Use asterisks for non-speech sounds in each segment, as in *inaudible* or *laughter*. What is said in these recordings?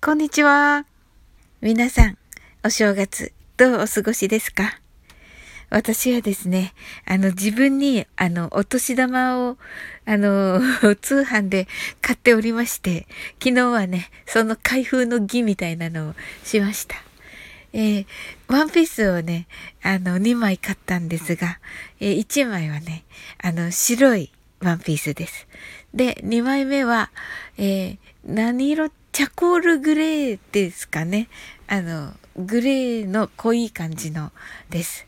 こんにちは。皆さん、お正月、どうお過ごしですか？私はですね、あの、自分に、あの、お年玉を、あの、*laughs* 通販で買っておりまして、昨日はね、その開封の儀みたいなのをしました。えー、ワンピースをね、あの、2枚買ったんですが、えー、1枚はね、あの、白いワンピースです。で、2枚目は、えー、何色？チャコールグレーですかね。あの、グレーの濃い感じのです。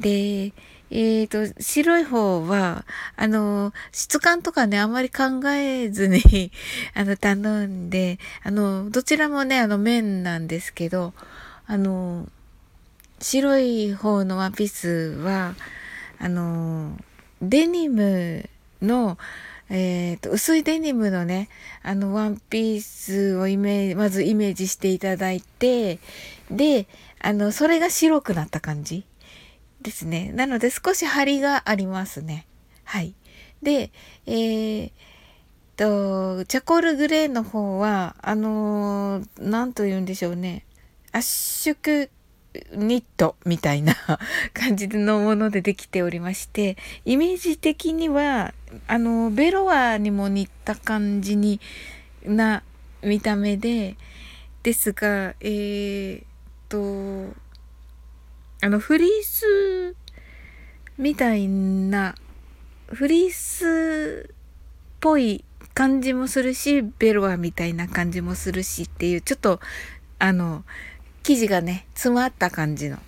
で、えっ、ー、と、白い方は、あの、質感とかね、あまり考えずに *laughs* あの、頼んで、あの、どちらもね、あの、綿なんですけど、あの、白い方のワンピースは、あの、デニムの、えっ、ー、と、薄いデニムのね、あの、ワンピースをイメージ、まずイメージしていただいて、で、あの、それが白くなった感じですね。なので少し張りがありますね。はい。で、えー、と、チャコールグレーの方は、あのー、と言うんでしょうね。圧縮ニットみたいな *laughs* 感じのものでできておりまして、イメージ的には、あの、ベロアにも似た感じにな見た目で、ですが、えー、と、あの、フリースみたいな、フリースっぽい感じもするし、ベロアみたいな感じもするしっていう、ちょっと、あの、生地がね、詰まった感じの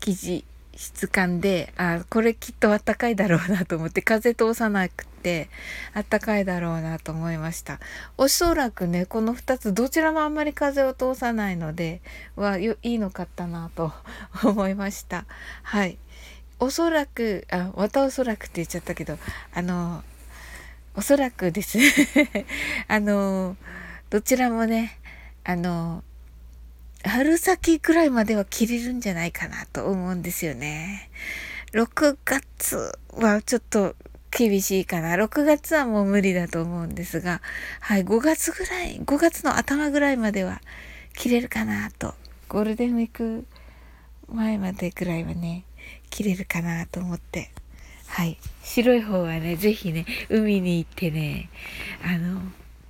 生地質感で、あ、これきっとあったかいだろうなと思って、風通さなくて、あったかいだろうなと思いました。おそらくね、この2つ、どちらもあんまり風を通さないので、は、いいのかったなと思いました。はい。おそらく、あ、またおそらくって言っちゃったけど、あの、おそらくです *laughs* あの、どちらもね、あの、春先くらいまでは切れるんじゃないかなと思うんですよね。6月はちょっと厳しいかな。6月はもう無理だと思うんですが、はい、5月ぐらい、5月の頭ぐらいまでは切れるかなと。ゴールデンウィーク前までぐらいはね、切れるかなと思って。はい。白い方はね、ぜひね、海に行ってね、あの、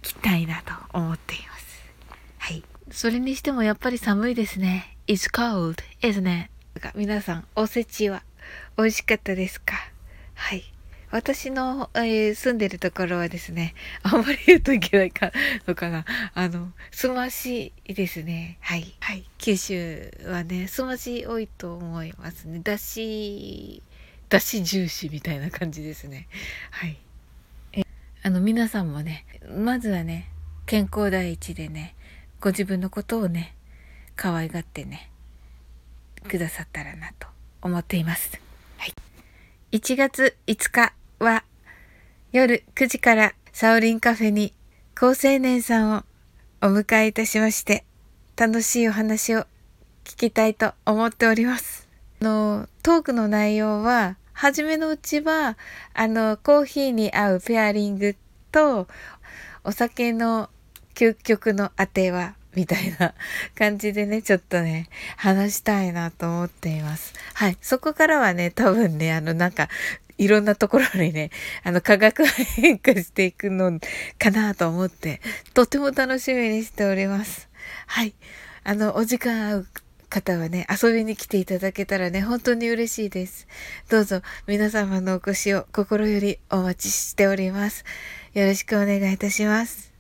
着たいなと思っています。それにしてもやっぱり寒いですね。It's cold, isn't it? 皆さん、おせちは美味しかったですか？はい。私の、えー、住んでるところはですね、*laughs* あんまり言うといけないかのかな。あの、すましいですね。はい。はい。九州はね、すまし多いと思いますね。だし、だし重視みたいな感じですね。はい。えあの、皆さんもね、まずはね、健康第一でね、ご自分のことをね、可愛がってね、くださったらなと思っています。はい。1月5日は夜9時からサオリンカフェに高青年さんをお迎えいたしまして、楽しいお話を聞きたいと思っております。あの、トークの内容は、初めのうちは、あの、コーヒーに合うペアリングと、お酒の究極の当ては、みたいな感じでね、ちょっとね、話したいなと思っています。はい。そこからはね、多分ね、あの、なんか、いろんなところにね、あの、科学が変化していくのかなと思って、とても楽しみにしております。はい。あの、お時間合う方はね、遊びに来ていただけたらね、本当に嬉しいです。どうぞ皆様のお越しを心よりお待ちしております。よろしくお願いいたします。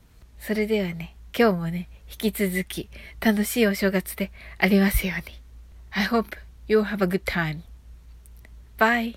それではね、今日もね、引き続き楽しいお正月でありますように。I hope you have a good time. Bye.